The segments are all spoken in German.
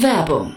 Werbung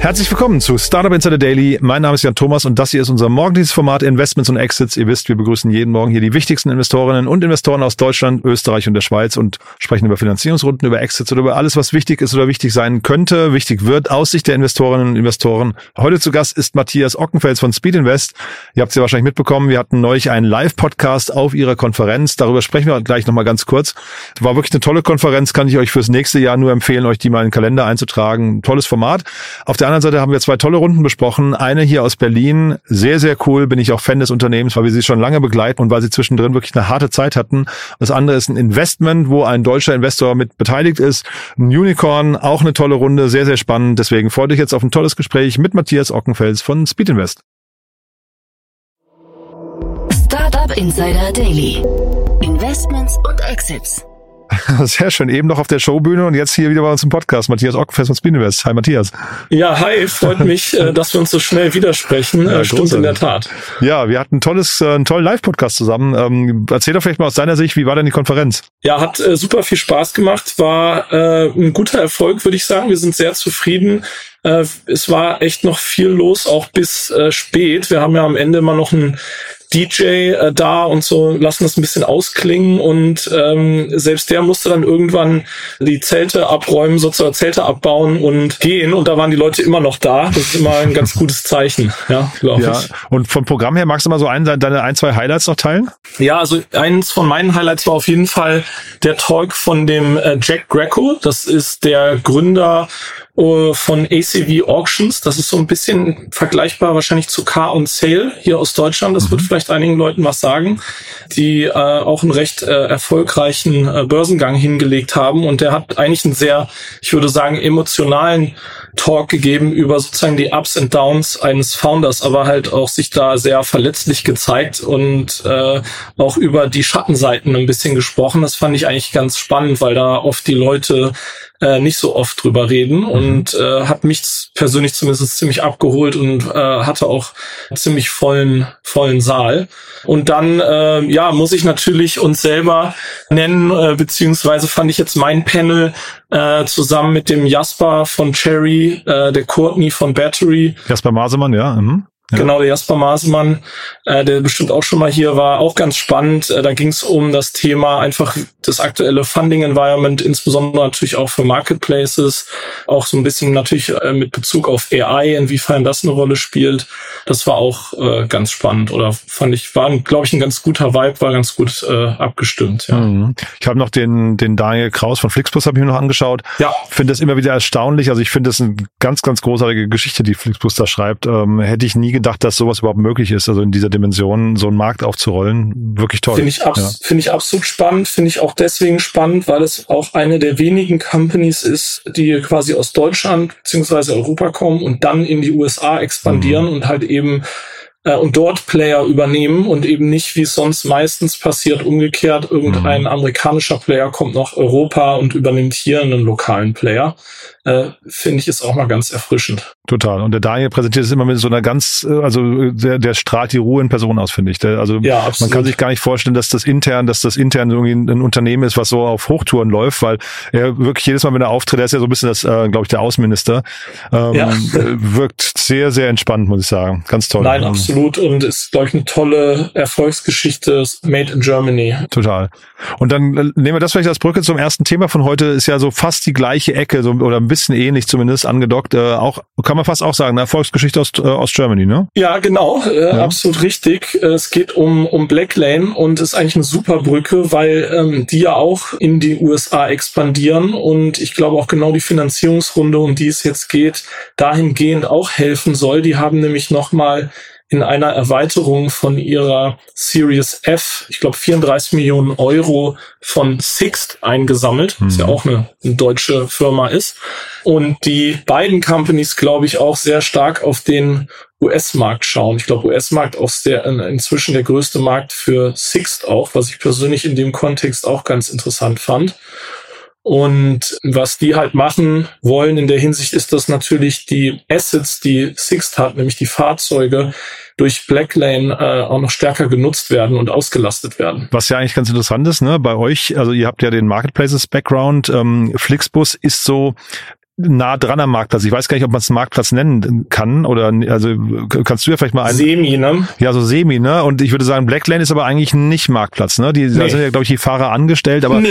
Herzlich willkommen zu Startup Insider Daily. Mein Name ist Jan Thomas und das hier ist unser morgendliches Format Investments und Exits. Ihr wisst, wir begrüßen jeden Morgen hier die wichtigsten Investorinnen und Investoren aus Deutschland, Österreich und der Schweiz und sprechen über Finanzierungsrunden, über Exits oder über alles, was wichtig ist oder wichtig sein könnte, wichtig wird aus Sicht der Investorinnen und Investoren. Heute zu Gast ist Matthias Ockenfels von Speed Invest. Ihr habt es ja wahrscheinlich mitbekommen, wir hatten neulich einen Live-Podcast auf ihrer Konferenz. Darüber sprechen wir gleich nochmal ganz kurz. War wirklich eine tolle Konferenz, kann ich euch fürs nächste Jahr nur empfehlen, euch die mal in den Kalender einzutragen. Tolles Format. Auf der anderen Seite haben wir zwei tolle Runden besprochen. Eine hier aus Berlin, sehr, sehr cool, bin ich auch Fan des Unternehmens, weil wir sie schon lange begleiten und weil sie zwischendrin wirklich eine harte Zeit hatten. Das andere ist ein Investment, wo ein deutscher Investor mit beteiligt ist. Ein Unicorn, auch eine tolle Runde, sehr, sehr spannend. Deswegen freut euch jetzt auf ein tolles Gespräch mit Matthias Ockenfels von Speed. Startup Insider Daily. Investments und Exits. Sehr schön. Eben noch auf der Showbühne und jetzt hier wieder bei uns im Podcast. Matthias Ockenfest von Spinvest. Hi Matthias. Ja, hi. Freut mich, äh, dass wir uns so schnell widersprechen. Ja, äh, Stimmt großartig. in der Tat. Ja, wir hatten ein tolles, äh, einen tollen Live-Podcast zusammen. Ähm, erzähl doch vielleicht mal aus deiner Sicht, wie war denn die Konferenz? Ja, hat super viel Spaß gemacht. War ein guter Erfolg, würde ich sagen. Wir sind sehr zufrieden. es war echt noch viel los, auch bis spät. Wir haben ja am Ende immer noch ein DJ äh, da und so lassen das ein bisschen ausklingen und ähm, selbst der musste dann irgendwann die Zelte abräumen, sozusagen Zelte abbauen und gehen und da waren die Leute immer noch da. Das ist immer ein ganz gutes Zeichen, ja, glaube ja. ich. Und vom Programm her magst du mal so ein, deine ein, zwei Highlights noch teilen? Ja, also eins von meinen Highlights war auf jeden Fall der Talk von dem äh, Jack Greco. Das ist der Gründer äh, von ACV Auctions. Das ist so ein bisschen vergleichbar wahrscheinlich zu Car on Sale hier aus Deutschland. Das mhm. wird vielleicht einigen Leuten was sagen, die äh, auch einen recht äh, erfolgreichen Börsengang hingelegt haben. Und der hat eigentlich einen sehr, ich würde sagen, emotionalen Talk gegeben über sozusagen die Ups und Downs eines Founders, aber halt auch sich da sehr verletzlich gezeigt und äh, auch über die Schattenseiten ein bisschen gesprochen. Das fand ich eigentlich ganz spannend, weil da oft die Leute äh, nicht so oft drüber reden mhm. und äh, hat mich persönlich zumindest ziemlich abgeholt und äh, hatte auch ziemlich vollen vollen Saal. Und dann äh, ja muss ich natürlich uns selber nennen äh, beziehungsweise fand ich jetzt mein Panel äh, zusammen mit dem Jasper von Cherry, äh, der Courtney von Battery. Jasper Masemann, ja. Mhm. Ja. Genau, der Jasper Masemann, äh, der bestimmt auch schon mal hier war, auch ganz spannend. Äh, da ging es um das Thema einfach das aktuelle Funding Environment, insbesondere natürlich auch für Marketplaces, auch so ein bisschen natürlich äh, mit Bezug auf AI, inwiefern das eine Rolle spielt. Das war auch äh, ganz spannend oder fand ich, war, glaube ich, ein ganz guter Vibe, war ganz gut äh, abgestimmt. Ja. Mhm. Ich habe noch den, den Daniel Kraus von Flixbus habe ich mir noch angeschaut. Ja. Finde das immer wieder erstaunlich. Also ich finde das eine ganz, ganz großartige Geschichte, die Flixbus da schreibt. Ähm, hätte ich nie gedacht, dass sowas überhaupt möglich ist, also in dieser Dimension so einen Markt aufzurollen. Wirklich toll. Finde ich, abs ja. finde ich absolut spannend. Finde ich auch deswegen spannend, weil es auch eine der wenigen Companies ist, die quasi aus Deutschland bzw. Europa kommen und dann in die USA expandieren mhm. und halt eben äh, und dort Player übernehmen und eben nicht, wie es sonst meistens passiert, umgekehrt, irgendein mhm. amerikanischer Player kommt nach Europa und übernimmt hier einen lokalen Player äh, finde ich, ist auch mal ganz erfrischend. Total. Und der Daniel präsentiert es immer mit so einer ganz, äh, also der, der strahlt die Ruhe in Person aus, finde ich. Der, also ja, absolut. man kann sich gar nicht vorstellen, dass das intern, dass das intern irgendwie ein Unternehmen ist, was so auf Hochtouren läuft, weil er wirklich jedes Mal, wenn er auftritt, er ist ja so ein bisschen das, äh, glaube ich, der Außenminister, ähm, ja. wirkt sehr, sehr entspannt, muss ich sagen. Ganz toll. Nein, absolut. Und ist, glaube ich, eine tolle Erfolgsgeschichte, made in Germany. Total. Und dann äh, nehmen wir das vielleicht als Brücke zum ersten Thema von heute, ist ja so fast die gleiche Ecke, so, oder ein bisschen bisschen ähnlich zumindest angedockt. Äh, auch kann man fast auch sagen, eine Erfolgsgeschichte aus, äh, aus Germany, ne? Ja, genau, äh, ja. absolut richtig. Es geht um, um Blacklane und ist eigentlich eine super Brücke, weil ähm, die ja auch in die USA expandieren und ich glaube auch genau die Finanzierungsrunde, um die es jetzt geht, dahingehend auch helfen soll. Die haben nämlich nochmal in einer Erweiterung von ihrer Series F, ich glaube 34 Millionen Euro von Sixt eingesammelt, mhm. was ja mhm. auch eine, eine, deutsche Firma ist. Und die beiden Companies, glaube ich, auch sehr stark auf den US-Markt schauen. Ich glaube, US-Markt auch der, inzwischen der größte Markt für Sixt auch, was ich persönlich in dem Kontext auch ganz interessant fand. Und was die halt machen wollen in der Hinsicht ist, dass natürlich die Assets, die Sixt hat, nämlich die Fahrzeuge, durch Blacklane äh, auch noch stärker genutzt werden und ausgelastet werden. Was ja eigentlich ganz interessant ist, ne, bei euch, also ihr habt ja den Marketplaces-Background, ähm, Flixbus ist so nah dran am Marktplatz. Ich weiß gar nicht, ob man es Marktplatz nennen kann oder also kannst du ja vielleicht mal einen Semi, ne? Ja, so Semi, ne? Und ich würde sagen, Blacklane ist aber eigentlich nicht Marktplatz, ne? Die nee. da sind ja glaube ich die Fahrer angestellt, aber Nee,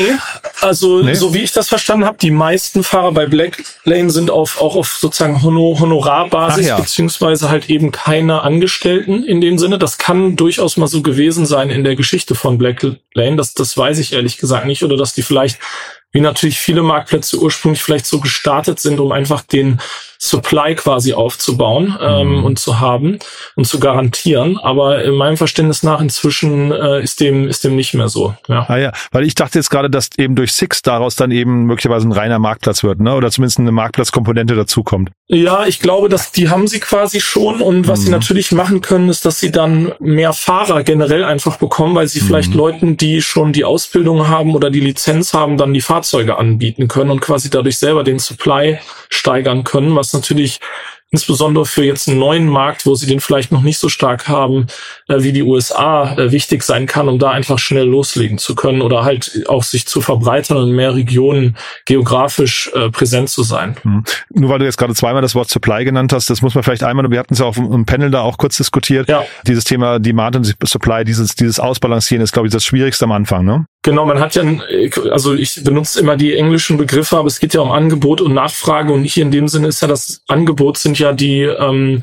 also nee? so wie ich das verstanden habe, die meisten Fahrer bei Blacklane sind auf auch auf sozusagen Honor Honorarbasis ja. beziehungsweise halt eben keine Angestellten in dem Sinne. Das kann durchaus mal so gewesen sein in der Geschichte von Blacklane, das das weiß ich ehrlich gesagt nicht oder dass die vielleicht wie natürlich viele Marktplätze ursprünglich vielleicht so gestartet sind, um einfach den Supply quasi aufzubauen ähm, mhm. und zu haben und zu garantieren. Aber in meinem Verständnis nach inzwischen äh, ist dem ist dem nicht mehr so. Ja. Ah ja, weil ich dachte jetzt gerade, dass eben durch Six daraus dann eben möglicherweise ein reiner Marktplatz wird, ne? Oder zumindest eine Marktplatzkomponente dazukommt. Ja, ich glaube, dass die haben sie quasi schon und was mhm. sie natürlich machen können, ist, dass sie dann mehr Fahrer generell einfach bekommen, weil sie mhm. vielleicht Leuten, die schon die Ausbildung haben oder die Lizenz haben, dann die Fahrzeuge anbieten können und quasi dadurch selber den Supply steigern können, was natürlich insbesondere für jetzt einen neuen Markt, wo sie den vielleicht noch nicht so stark haben äh, wie die USA, äh, wichtig sein kann, um da einfach schnell loslegen zu können oder halt auch sich zu verbreitern und in mehr Regionen geografisch äh, präsent zu sein. Mhm. Nur weil du jetzt gerade zweimal das Wort Supply genannt hast, das muss man vielleicht einmal, wir hatten es ja auch im Panel da auch kurz diskutiert, ja. dieses Thema Demand und Supply, dieses, dieses Ausbalancieren ist, glaube ich, das Schwierigste am Anfang, ne? Genau, man hat ja, also ich benutze immer die englischen Begriffe, aber es geht ja um Angebot und Nachfrage und hier in dem Sinne ist ja das Angebot sind ja die ähm,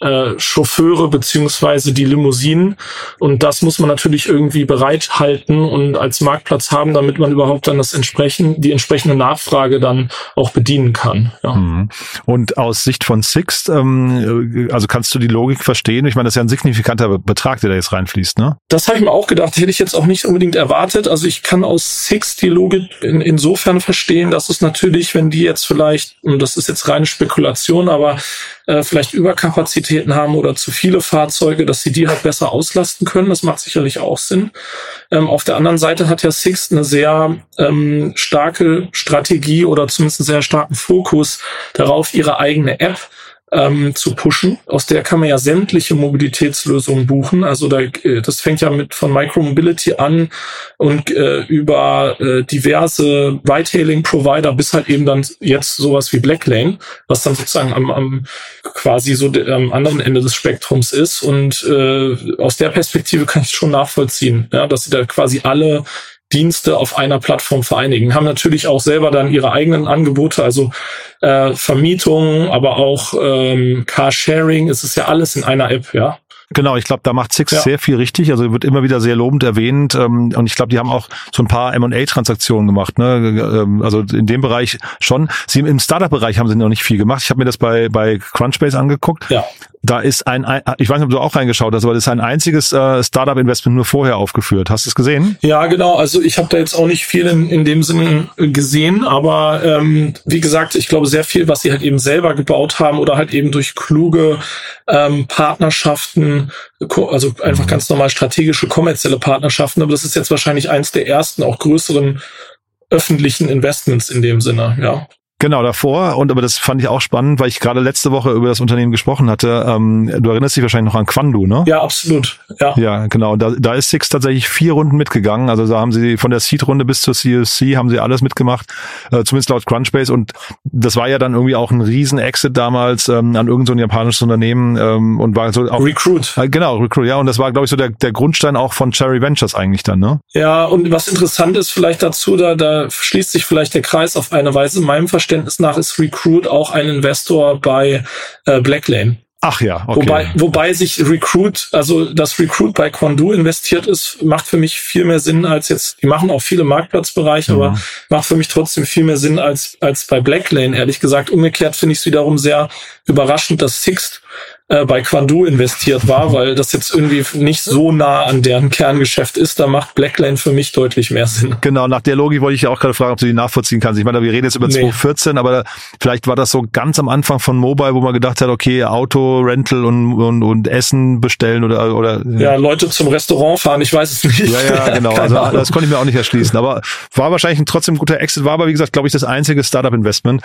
äh, Chauffeure beziehungsweise die Limousinen und das muss man natürlich irgendwie bereithalten und als Marktplatz haben, damit man überhaupt dann das entsprechend die entsprechende Nachfrage dann auch bedienen kann. Ja. Mhm. Und aus Sicht von Sixt, ähm, also kannst du die Logik verstehen? Ich meine, das ist ja ein signifikanter Betrag, der da jetzt reinfließt, ne? Das habe ich mir auch gedacht, hätte ich jetzt auch nicht unbedingt erwartet. Also ich kann aus Sixt die Logik in, insofern verstehen, dass es natürlich, wenn die jetzt vielleicht, und das ist jetzt reine Spekulation, aber äh, vielleicht Überkapazitäten haben oder zu viele Fahrzeuge, dass sie die halt besser auslasten können. Das macht sicherlich auch Sinn. Ähm, auf der anderen Seite hat ja Sixt eine sehr ähm, starke Strategie oder zumindest einen sehr starken Fokus darauf, ihre eigene App ähm, zu pushen. Aus der kann man ja sämtliche Mobilitätslösungen buchen. Also da, äh, das fängt ja mit von Micromobility an und äh, über äh, diverse Ride-Hailing-Provider bis halt eben dann jetzt sowas wie Blacklane, was dann sozusagen am, am quasi so de, am anderen Ende des Spektrums ist. Und äh, aus der Perspektive kann ich schon nachvollziehen, ja, dass sie da quasi alle Dienste auf einer Plattform vereinigen. Haben natürlich auch selber dann ihre eigenen Angebote, also äh, Vermietung, aber auch ähm, Carsharing. Es ist ja alles in einer App, ja. Genau, ich glaube, da macht Six ja. sehr viel richtig. Also wird immer wieder sehr lobend erwähnt. Ähm, und ich glaube, die haben auch so ein paar M&A-Transaktionen gemacht. Ne? Ähm, also in dem Bereich schon. Sie im Startup-Bereich haben sie noch nicht viel gemacht. Ich habe mir das bei bei Crunchbase angeguckt. Ja. Da ist ein, ich weiß nicht, ob du auch reingeschaut hast, aber das ist ein einziges äh, Startup-Investment nur vorher aufgeführt. Hast du es gesehen? Ja, genau. Also ich habe da jetzt auch nicht viel in, in dem Sinne gesehen, aber ähm, wie gesagt, ich glaube sehr viel, was sie halt eben selber gebaut haben oder halt eben durch kluge ähm, Partnerschaften, also einfach mhm. ganz normal strategische kommerzielle Partnerschaften. Aber das ist jetzt wahrscheinlich eins der ersten, auch größeren öffentlichen Investments in dem Sinne, ja. Genau, davor, und aber das fand ich auch spannend, weil ich gerade letzte Woche über das Unternehmen gesprochen hatte. Ähm, du erinnerst dich wahrscheinlich noch an Quandu, ne? Ja, absolut. Ja, ja genau. Da, da ist Six tatsächlich vier Runden mitgegangen. Also da haben sie von der Seed-Runde bis zur CSC haben sie alles mitgemacht, äh, zumindest laut Crunchbase. Und das war ja dann irgendwie auch ein Riesen-Exit damals ähm, an irgendein so japanisches Unternehmen ähm, und war so auch Recruit. Äh, genau, Recruit, ja. Und das war, glaube ich, so der, der Grundstein auch von Cherry Ventures eigentlich dann, ne? Ja, und was interessant ist vielleicht dazu, da, da schließt sich vielleicht der Kreis auf eine Weise in meinem Verständnis Verständnis nach ist Recruit auch ein Investor bei äh, Blacklane. Ach ja, okay. Wobei, wobei sich Recruit, also das Recruit bei Quandu investiert ist, macht für mich viel mehr Sinn als jetzt, die machen auch viele Marktplatzbereiche, mhm. aber macht für mich trotzdem viel mehr Sinn als, als bei Blacklane, ehrlich gesagt. Umgekehrt finde ich es wiederum sehr überraschend, dass Sixt äh, bei Quandu investiert war, weil das jetzt irgendwie nicht so nah an deren Kerngeschäft ist. Da macht Blacklane für mich deutlich mehr Sinn. Genau, nach der Logik wollte ich ja auch gerade fragen, ob du die nachvollziehen kannst. Ich meine, wir reden jetzt über nee. 2014, aber vielleicht war das so ganz am Anfang von Mobile, wo man gedacht hat, okay, Auto, Rental und, und, und Essen bestellen oder, oder. Ja, ja, Leute zum Restaurant fahren, ich weiß es nicht. Ja, ja, genau. also das konnte ich mir auch nicht erschließen. Aber war wahrscheinlich ein trotzdem guter Exit, war aber wie gesagt, glaube ich, das einzige Startup-Investment.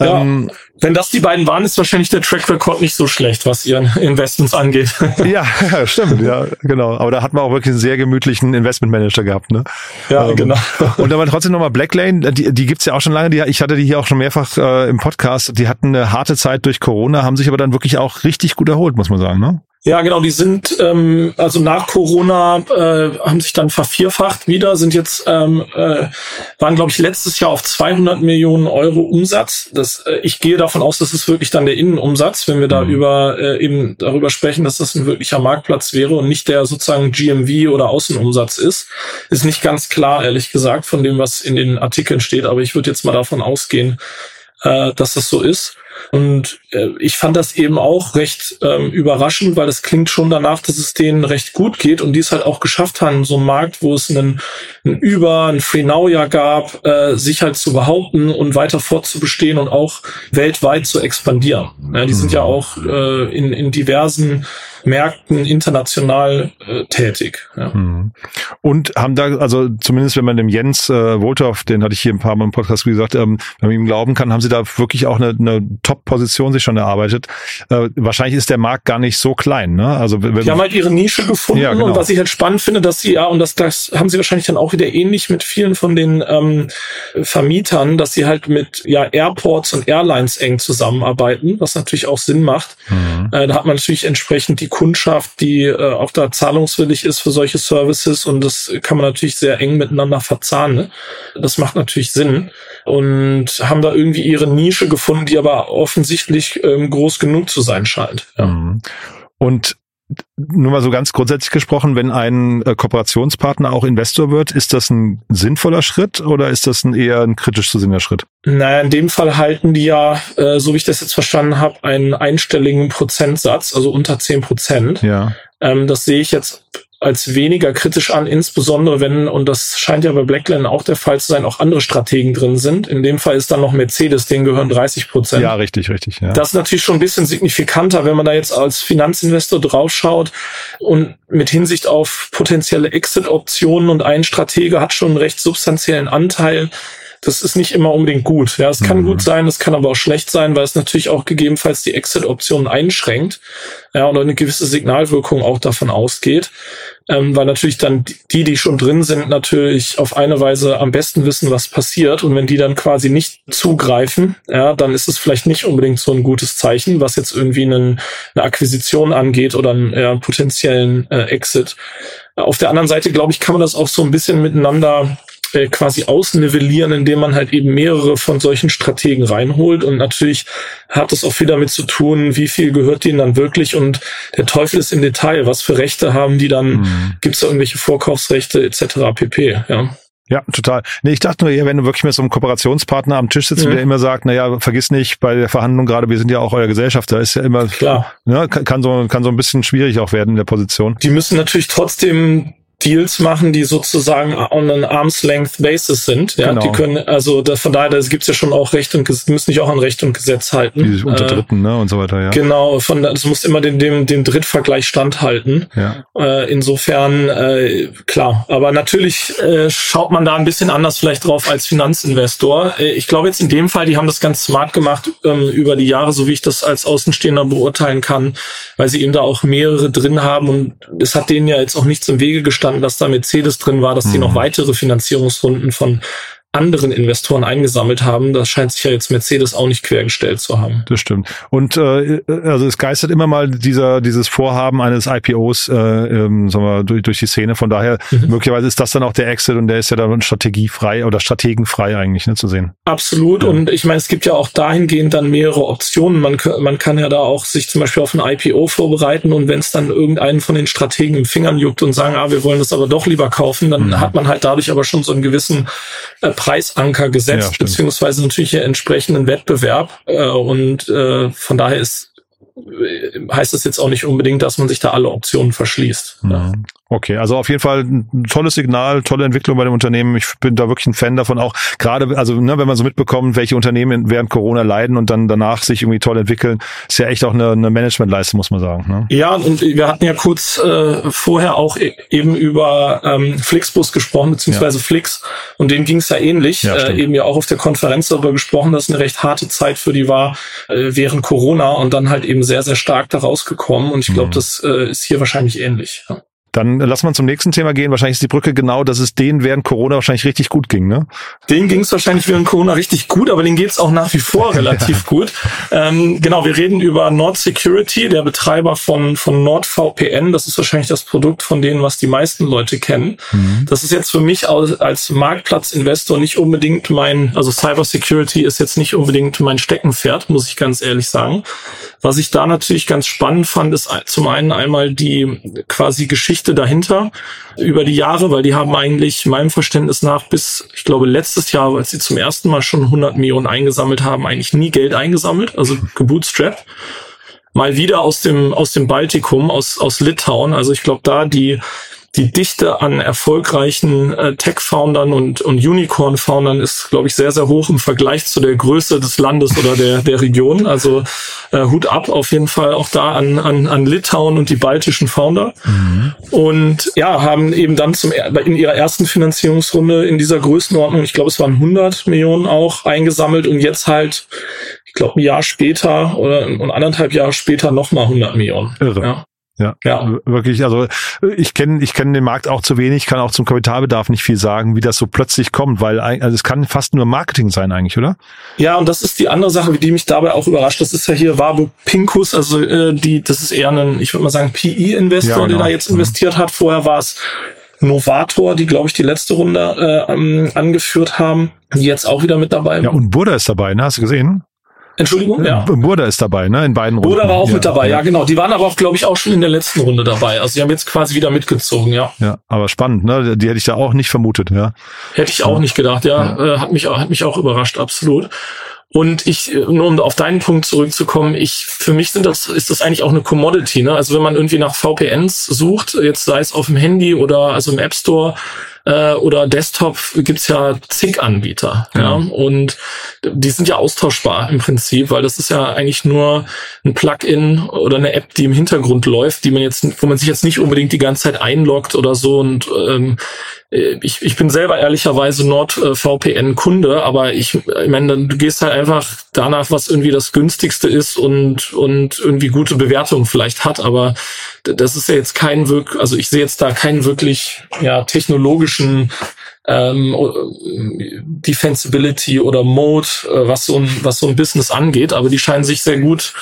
Ja, ähm, wenn das die beiden waren, ist wahrscheinlich der Track Record nicht so schlecht, was ihren Investments angeht. ja, stimmt, ja, genau. Aber da hat man auch wirklich einen sehr gemütlichen Investmentmanager gehabt, ne? Ja, ähm, genau. Und aber trotzdem nochmal Blacklane, die, die gibt's ja auch schon lange, die, ich hatte die hier auch schon mehrfach äh, im Podcast, die hatten eine harte Zeit durch Corona, haben sich aber dann wirklich auch richtig gut erholt, muss man sagen, ne? Ja, genau, die sind ähm, also nach Corona äh, haben sich dann vervierfacht wieder, sind jetzt ähm, äh, waren glaube ich letztes Jahr auf 200 Millionen Euro Umsatz. Das äh, ich gehe davon aus, das ist wirklich dann der Innenumsatz, wenn wir da mhm. über äh, eben darüber sprechen, dass das ein wirklicher Marktplatz wäre und nicht der sozusagen GMV oder Außenumsatz ist. Ist nicht ganz klar, ehrlich gesagt, von dem was in den Artikeln steht, aber ich würde jetzt mal davon ausgehen, äh, dass das so ist. Und äh, ich fand das eben auch recht ähm, überraschend, weil es klingt schon danach, dass es denen recht gut geht und die es halt auch geschafft haben, so einem Markt, wo es einen, einen Über, ein Free Now ja gab, äh, sich halt zu behaupten und weiter fortzubestehen und auch weltweit zu expandieren. Ja, die sind ja mhm. auch äh, in, in diversen Märkten international äh, tätig. Ja. Mhm. Und haben da, also zumindest wenn man dem Jens äh, Wohltorf, den hatte ich hier ein paar Mal im Podcast gesagt, ähm, wenn man ihm glauben kann, haben sie da wirklich auch eine, eine Top-Position sich schon erarbeitet. Äh, wahrscheinlich ist der Markt gar nicht so klein. Ne? Also wenn, die haben halt ihre Nische gefunden ja, genau. und was ich halt spannend finde, dass sie ja und das, das haben sie wahrscheinlich dann auch wieder ähnlich mit vielen von den ähm, Vermietern, dass sie halt mit ja Airports und Airlines eng zusammenarbeiten, was natürlich auch Sinn macht. Mhm. Äh, da hat man natürlich entsprechend die Kundschaft, die äh, auch da zahlungswillig ist für solche Services und das kann man natürlich sehr eng miteinander verzahnen. Ne? Das macht natürlich Sinn und haben da irgendwie ihre Nische gefunden, die aber offensichtlich ähm, groß genug zu sein scheint. Ja. Mhm. Und nur mal so ganz grundsätzlich gesprochen, wenn ein äh, Kooperationspartner auch Investor wird, ist das ein sinnvoller Schritt oder ist das ein eher ein kritisch zu sehender Schritt? Naja, in dem Fall halten die ja, äh, so wie ich das jetzt verstanden habe, einen einstelligen Prozentsatz, also unter zehn Prozent. Ja. Ähm, das sehe ich jetzt als weniger kritisch an, insbesondere wenn, und das scheint ja bei Blackland auch der Fall zu sein, auch andere Strategen drin sind. In dem Fall ist dann noch Mercedes, denen gehören 30 Prozent. Ja, richtig, richtig. Ja. Das ist natürlich schon ein bisschen signifikanter, wenn man da jetzt als Finanzinvestor draufschaut und mit Hinsicht auf potenzielle Exit-Optionen und ein Stratege hat schon einen recht substanziellen Anteil das ist nicht immer unbedingt gut. Ja, es kann mhm. gut sein, es kann aber auch schlecht sein, weil es natürlich auch gegebenenfalls die Exit-Option einschränkt. Ja, und eine gewisse Signalwirkung auch davon ausgeht. Ähm, weil natürlich dann die, die schon drin sind, natürlich auf eine Weise am besten wissen, was passiert. Und wenn die dann quasi nicht zugreifen, ja, dann ist es vielleicht nicht unbedingt so ein gutes Zeichen, was jetzt irgendwie einen, eine Akquisition angeht oder einen, ja, einen potenziellen äh, Exit. Auf der anderen Seite, glaube ich, kann man das auch so ein bisschen miteinander äh, quasi ausnivellieren, indem man halt eben mehrere von solchen Strategen reinholt. Und natürlich hat es auch viel damit zu tun, wie viel gehört denen dann wirklich. Und der Teufel ist im Detail. Was für Rechte haben die dann? Mhm. Gibt es da irgendwelche Vorkaufsrechte etc. pp. Ja. Ja, total. Nee, ich dachte nur wenn du wirklich mit so einem Kooperationspartner am Tisch sitzt, mhm. der immer sagt, na ja, vergiss nicht, bei der Verhandlung gerade, wir sind ja auch euer Gesellschafter, ist ja immer, klar, ne, kann so, kann so ein bisschen schwierig auch werden in der Position. Die müssen natürlich trotzdem Deals machen, die sozusagen on an Arm's Length Basis sind. Ja, genau. die können, also da, von daher, da gibt's ja schon auch Recht und müssen sich auch an Recht und Gesetz halten. Die unter äh, Dritten, ne, und so weiter, ja. Genau, von das muss immer dem, dem, dem Drittvergleich standhalten. Ja. Äh, insofern, äh, klar. Aber natürlich äh, schaut man da ein bisschen anders vielleicht drauf als Finanzinvestor. Äh, ich glaube jetzt in dem Fall, die haben das ganz smart gemacht ähm, über die Jahre, so wie ich das als Außenstehender beurteilen kann, weil sie eben da auch mehrere drin haben und es hat denen ja jetzt auch nichts im Wege gestanden verstanden, dass da Mercedes drin war, dass die noch mhm. weitere Finanzierungsrunden von anderen Investoren eingesammelt haben. Das scheint sich ja jetzt Mercedes auch nicht quergestellt zu haben. Das stimmt. Und äh, also es geistert immer mal dieser dieses Vorhaben eines IPOs äh, ähm, sagen wir, durch, durch die Szene. Von daher mhm. möglicherweise ist das dann auch der Exit und der ist ja dann strategiefrei oder strategenfrei eigentlich ne, zu sehen. Absolut. Ja. Und ich meine, es gibt ja auch dahingehend dann mehrere Optionen. Man, man kann ja da auch sich zum Beispiel auf ein IPO vorbereiten und wenn es dann irgendeinen von den Strategen im Fingern juckt und sagen, ah, wir wollen das aber doch lieber kaufen, dann mhm. hat man halt dadurch aber schon so einen gewissen äh, Preisanker gesetzt, ja, beziehungsweise natürlich entsprechenden Wettbewerb. Äh, und äh, von daher ist heißt das jetzt auch nicht unbedingt, dass man sich da alle Optionen verschließt. Mhm. Okay, also auf jeden Fall ein tolles Signal, tolle Entwicklung bei dem Unternehmen. Ich bin da wirklich ein Fan davon, auch gerade, also ne, wenn man so mitbekommt, welche Unternehmen während Corona leiden und dann danach sich irgendwie toll entwickeln, ist ja echt auch eine, eine Managementleistung, muss man sagen. Ne? Ja, und wir hatten ja kurz äh, vorher auch e eben über ähm, Flixbus gesprochen, beziehungsweise ja. Flix, und dem ging es ja ähnlich. Ja, äh, eben ja auch auf der Konferenz darüber gesprochen, dass eine recht harte Zeit für die war äh, während Corona und dann halt eben sehr, sehr stark da rausgekommen. Und ich glaube, mhm. das äh, ist hier wahrscheinlich ähnlich. Ja. Dann lass mal zum nächsten Thema gehen. Wahrscheinlich ist die Brücke genau, dass es denen während Corona wahrscheinlich richtig gut ging, ne? Denen ging es wahrscheinlich während Corona richtig gut, aber denen geht es auch nach wie vor relativ gut. Ähm, genau, wir reden über Nord Security, der Betreiber von, von NordVPN. Das ist wahrscheinlich das Produkt von denen, was die meisten Leute kennen. Mhm. Das ist jetzt für mich als, als Marktplatzinvestor nicht unbedingt mein, also Cyber Security ist jetzt nicht unbedingt mein Steckenpferd, muss ich ganz ehrlich sagen. Was ich da natürlich ganz spannend fand, ist zum einen einmal die quasi Geschichte dahinter über die Jahre, weil die haben eigentlich meinem Verständnis nach bis, ich glaube, letztes Jahr, als sie zum ersten Mal schon 100 Millionen eingesammelt haben, eigentlich nie Geld eingesammelt, also gebootstrapped mal wieder aus dem aus dem Baltikum, aus aus Litauen. Also ich glaube, da die die Dichte an erfolgreichen äh, Tech-Foundern und, und Unicorn-Foundern ist, glaube ich, sehr, sehr hoch im Vergleich zu der Größe des Landes oder der, der Region. Also äh, Hut ab auf jeden Fall auch da an, an, an Litauen und die baltischen Founder. Mhm. Und ja, haben eben dann zum in ihrer ersten Finanzierungsrunde in dieser Größenordnung, ich glaube, es waren 100 Millionen auch eingesammelt und jetzt halt ich glaube, ein Jahr später oder und anderthalb Jahre später nochmal 100 Millionen. Irre. Ja. Ja, ja, wirklich. Also ich kenne ich kenne den Markt auch zu wenig, kann auch zum Kapitalbedarf nicht viel sagen, wie das so plötzlich kommt, weil also es kann fast nur Marketing sein eigentlich, oder? Ja, und das ist die andere Sache, die mich dabei auch überrascht. Das ist ja hier Warburg Pinkus, also äh, die, das ist eher ein, ich würde mal sagen, PE-Investor, ja, genau. der da jetzt investiert hat. Vorher war es Novator, die glaube ich die letzte Runde äh, angeführt haben, die jetzt auch wieder mit dabei. Ja, und Burda ist dabei, ne? Hast du gesehen? Entschuldigung? Ja. Burda ist dabei, ne? In beiden Runden. Burda war auch ja. mit dabei, ja, genau. Die waren aber auch, glaube ich, auch schon in der letzten Runde dabei. Also sie haben jetzt quasi wieder mitgezogen, ja. Ja, aber spannend, ne? Die hätte ich da auch nicht vermutet, ja. Hätte ich auch nicht gedacht, ja. ja. Äh, hat mich, hat mich auch überrascht, absolut. Und ich, nur um auf deinen Punkt zurückzukommen, ich, für mich sind das, ist das eigentlich auch eine Commodity, ne? Also wenn man irgendwie nach VPNs sucht, jetzt sei es auf dem Handy oder also im App Store, äh, oder Desktop gibt's ja zig Anbieter. Ja. ja. Und die sind ja austauschbar im Prinzip, weil das ist ja eigentlich nur ein Plugin oder eine App, die im Hintergrund läuft, die man jetzt, wo man sich jetzt nicht unbedingt die ganze Zeit einloggt oder so. Und ähm, ich, ich bin selber ehrlicherweise NordVPN-Kunde, aber ich, ich meine, du gehst halt einfach danach, was irgendwie das günstigste ist und, und irgendwie gute Bewertungen vielleicht hat, aber das ist ja jetzt kein wirklich, also ich sehe jetzt da keinen wirklich ja, technologischen ähm, Defensibility oder Mode, äh, was so ein was so ein Business angeht, aber die scheinen sich sehr gut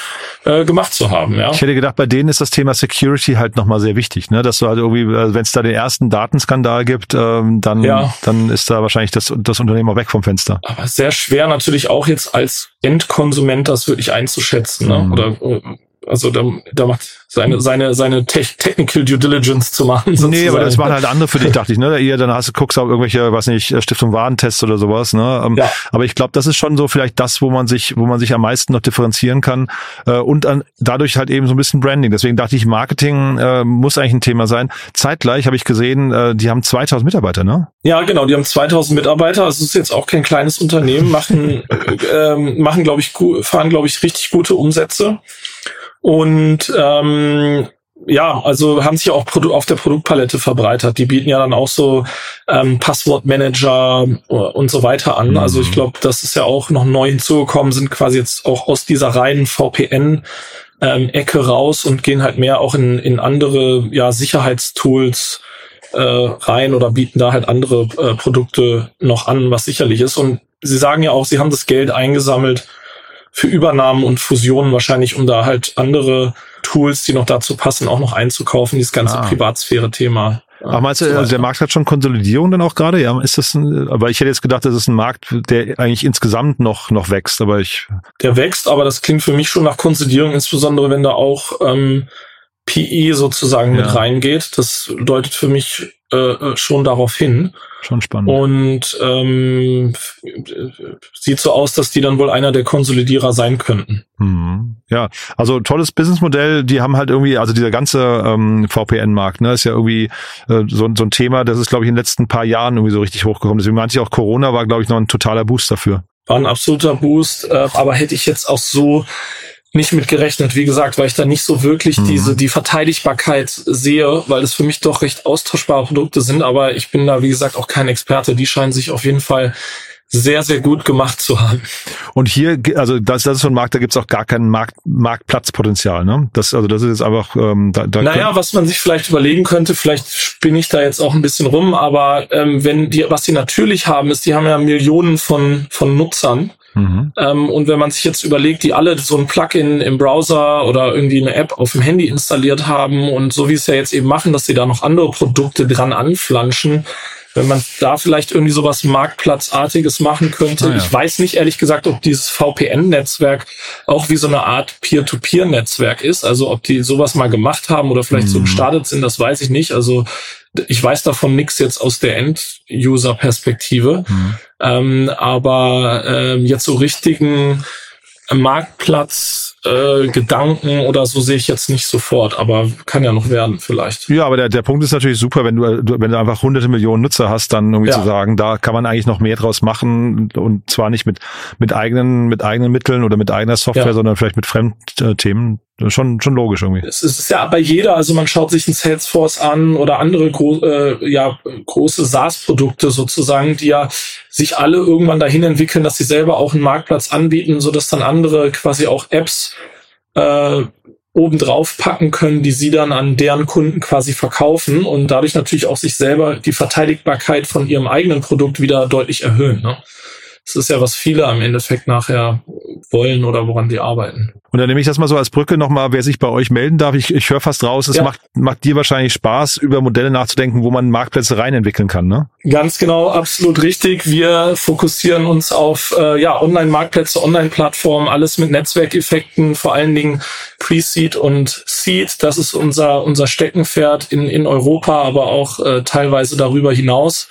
äh, gemacht zu haben. Ja. Ich hätte gedacht, bei denen ist das Thema Security halt nochmal sehr wichtig, ne? Dass du halt irgendwie, äh, wenn es da den ersten Datenskandal gibt, ähm, dann ja. dann ist da wahrscheinlich das das Unternehmen auch weg vom Fenster. Aber sehr schwer natürlich auch jetzt als Endkonsument das wirklich einzuschätzen, ne? Mhm. Oder äh, also da, da macht seine, seine, seine Te Technical Due Diligence zu machen. Sozusagen. Nee, aber das machen halt andere für dich, dachte ich, ne? Ihr dann hast du guckst auch irgendwelche, was nicht, Stiftung Warentests oder sowas, ne? Ähm, ja. Aber ich glaube, das ist schon so vielleicht das, wo man sich, wo man sich am meisten noch differenzieren kann äh, und an, dadurch halt eben so ein bisschen Branding. Deswegen dachte ich, Marketing äh, muss eigentlich ein Thema sein. Zeitgleich habe ich gesehen, äh, die haben 2000 Mitarbeiter, ne? Ja, genau, die haben 2000 Mitarbeiter. Also es ist jetzt auch kein kleines Unternehmen, machen, ähm, machen, glaube ich, fahren, glaube ich, richtig gute Umsätze. Und ähm, ja, also haben sich auch auf der Produktpalette verbreitert. Die bieten ja dann auch so ähm, Passwortmanager und so weiter an. Mhm. Also ich glaube, das ist ja auch noch neu hinzugekommen, sind quasi jetzt auch aus dieser reinen VPN ähm, Ecke raus und gehen halt mehr auch in, in andere ja, Sicherheitstools äh, rein oder bieten da halt andere äh, Produkte noch an, was sicherlich ist. Und Sie sagen ja auch, Sie haben das Geld eingesammelt für Übernahmen und Fusionen wahrscheinlich, um da halt andere Tools, die noch dazu passen, auch noch einzukaufen, dieses ganze ah. Privatsphäre-Thema. Aber meinst du, also der Markt hat schon Konsolidierung dann auch gerade? Ja, ist das ein, aber ich hätte jetzt gedacht, das ist ein Markt, der eigentlich insgesamt noch, noch wächst, aber ich. Der wächst, aber das klingt für mich schon nach Konsolidierung, insbesondere wenn da auch ähm, PE sozusagen ja. mit reingeht. Das deutet für mich äh, äh, schon darauf hin. Schon spannend. Und ähm, sieht so aus, dass die dann wohl einer der Konsolidierer sein könnten. Mhm. Ja, also tolles Businessmodell. Die haben halt irgendwie, also dieser ganze ähm, VPN-Markt, ne, ist ja irgendwie äh, so, so ein Thema, das ist, glaube ich, in den letzten paar Jahren irgendwie so richtig hochgekommen. Deswegen meinte ich auch, Corona war, glaube ich, noch ein totaler Boost dafür. War ein absoluter Boost, äh, aber hätte ich jetzt auch so nicht mit gerechnet, wie gesagt, weil ich da nicht so wirklich mhm. diese die Verteidigbarkeit sehe, weil es für mich doch recht austauschbare Produkte sind, aber ich bin da wie gesagt auch kein Experte, die scheinen sich auf jeden Fall sehr, sehr gut gemacht zu haben. Und hier, also das, das ist so ein Markt, da gibt's auch gar kein Markt, Marktplatzpotenzial, ne? Das, also das ist jetzt einfach. Ähm, da, da naja, was man sich vielleicht überlegen könnte, vielleicht spinne ich da jetzt auch ein bisschen rum, aber ähm, wenn die, was sie natürlich haben, ist, die haben ja Millionen von von Nutzern Mhm. Ähm, und wenn man sich jetzt überlegt, die alle so ein Plugin im Browser oder irgendwie eine App auf dem Handy installiert haben und so wie es ja jetzt eben machen, dass sie da noch andere Produkte dran anflanschen, wenn man da vielleicht irgendwie sowas Marktplatzartiges machen könnte. Ah, ja. Ich weiß nicht ehrlich gesagt, ob dieses VPN-Netzwerk auch wie so eine Art Peer-to-Peer-Netzwerk ist. Also ob die sowas mal gemacht haben oder vielleicht mhm. so gestartet sind, das weiß ich nicht. Also ich weiß davon nichts jetzt aus der End-User-Perspektive. Mhm. Ähm, aber ähm, jetzt so richtigen Marktplatz äh, Gedanken oder so sehe ich jetzt nicht sofort, aber kann ja noch werden vielleicht. Ja, aber der, der Punkt ist natürlich super, wenn du, wenn du einfach hunderte Millionen Nutzer hast, dann irgendwie ja. zu sagen, da kann man eigentlich noch mehr draus machen und zwar nicht mit, mit eigenen, mit eigenen Mitteln oder mit eigener Software, ja. sondern vielleicht mit Fremdthemen. Schon, schon logisch irgendwie. Es ist ja bei jeder, also man schaut sich ein Salesforce an oder andere gro äh, ja, große SaaS-Produkte sozusagen, die ja sich alle irgendwann dahin entwickeln, dass sie selber auch einen Marktplatz anbieten, so dass dann andere quasi auch Apps äh, obendrauf packen können, die sie dann an deren Kunden quasi verkaufen und dadurch natürlich auch sich selber die Verteidigbarkeit von ihrem eigenen Produkt wieder deutlich erhöhen. Ne? Das ist ja, was viele am Endeffekt nachher wollen oder woran die arbeiten. Und dann nehme ich das mal so als Brücke nochmal, wer sich bei euch melden darf. Ich, ich höre fast raus, es ja. macht, macht dir wahrscheinlich Spaß, über Modelle nachzudenken, wo man Marktplätze rein entwickeln kann, ne? Ganz genau, absolut richtig. Wir fokussieren uns auf äh, ja, Online-Marktplätze, Online-Plattformen, alles mit Netzwerkeffekten, vor allen Dingen Pre-Seed und Seed. Das ist unser, unser Steckenpferd in, in Europa, aber auch äh, teilweise darüber hinaus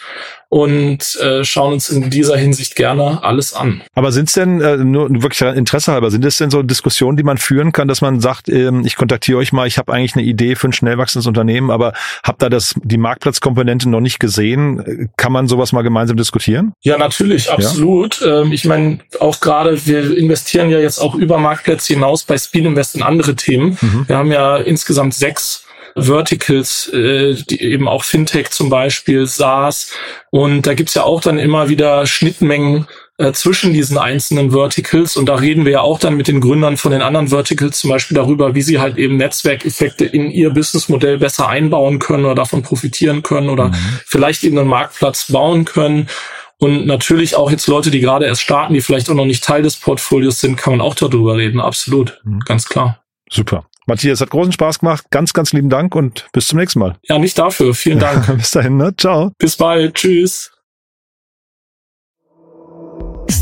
und äh, schauen uns in dieser Hinsicht gerne alles an. Aber sind es denn, äh, nur wirklich Interesse halber, sind es denn so Diskussionen, die man führen kann, dass man sagt, ähm, ich kontaktiere euch mal, ich habe eigentlich eine Idee für ein schnell wachsendes Unternehmen, aber habe da das die Marktplatzkomponente noch nicht gesehen. Kann man sowas mal gemeinsam diskutieren? Ja, natürlich, absolut. Ja? Ähm, ich meine, auch gerade, wir investieren ja jetzt auch über Marktplätze hinaus bei Speed Invest in andere Themen. Mhm. Wir haben ja insgesamt sechs Verticals, äh, die eben auch Fintech zum Beispiel, SaaS. Und da gibt's ja auch dann immer wieder Schnittmengen äh, zwischen diesen einzelnen Verticals. Und da reden wir ja auch dann mit den Gründern von den anderen Verticals zum Beispiel darüber, wie sie halt eben Netzwerkeffekte in ihr Businessmodell besser einbauen können oder davon profitieren können oder mhm. vielleicht eben einen Marktplatz bauen können. Und natürlich auch jetzt Leute, die gerade erst starten, die vielleicht auch noch nicht Teil des Portfolios sind, kann man auch darüber reden. Absolut. Mhm. Ganz klar. Super. Matthias, hat großen Spaß gemacht. Ganz, ganz lieben Dank und bis zum nächsten Mal. Ja, nicht dafür. Vielen Dank. bis dahin, ne? Ciao. Bis bald. Tschüss.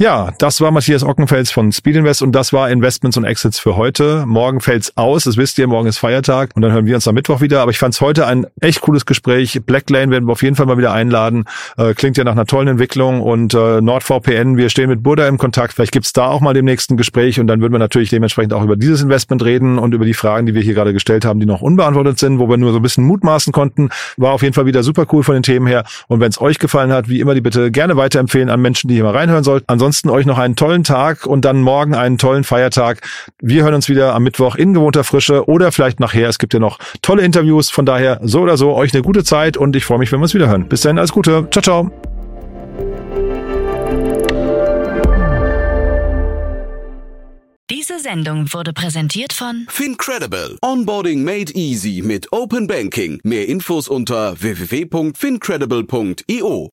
Ja, das war Matthias Ockenfels von Speed Invest und das war Investments und Exits für heute. Morgen fällt's aus, das wisst ihr, morgen ist Feiertag und dann hören wir uns am Mittwoch wieder. Aber ich fand's heute ein echt cooles Gespräch. Blacklane werden wir auf jeden Fall mal wieder einladen. Äh, klingt ja nach einer tollen Entwicklung und äh, NordVPN, wir stehen mit Burda im Kontakt. Vielleicht gibt's da auch mal dem nächsten Gespräch und dann würden wir natürlich dementsprechend auch über dieses Investment reden und über die Fragen, die wir hier gerade gestellt haben, die noch unbeantwortet sind, wo wir nur so ein bisschen mutmaßen konnten. War auf jeden Fall wieder super cool von den Themen her. Und wenn es euch gefallen hat, wie immer die bitte gerne weiterempfehlen an Menschen, die hier mal reinhören sollten. Ansonsten Ansonsten euch noch einen tollen Tag und dann morgen einen tollen Feiertag. Wir hören uns wieder am Mittwoch in gewohnter Frische oder vielleicht nachher. Es gibt ja noch tolle Interviews. Von daher so oder so euch eine gute Zeit und ich freue mich, wenn wir uns wieder hören. Bis dann, alles Gute. Ciao, ciao. Diese Sendung wurde präsentiert von Fincredible. Onboarding made easy mit Open Banking. Mehr Infos unter www.fincredible.io.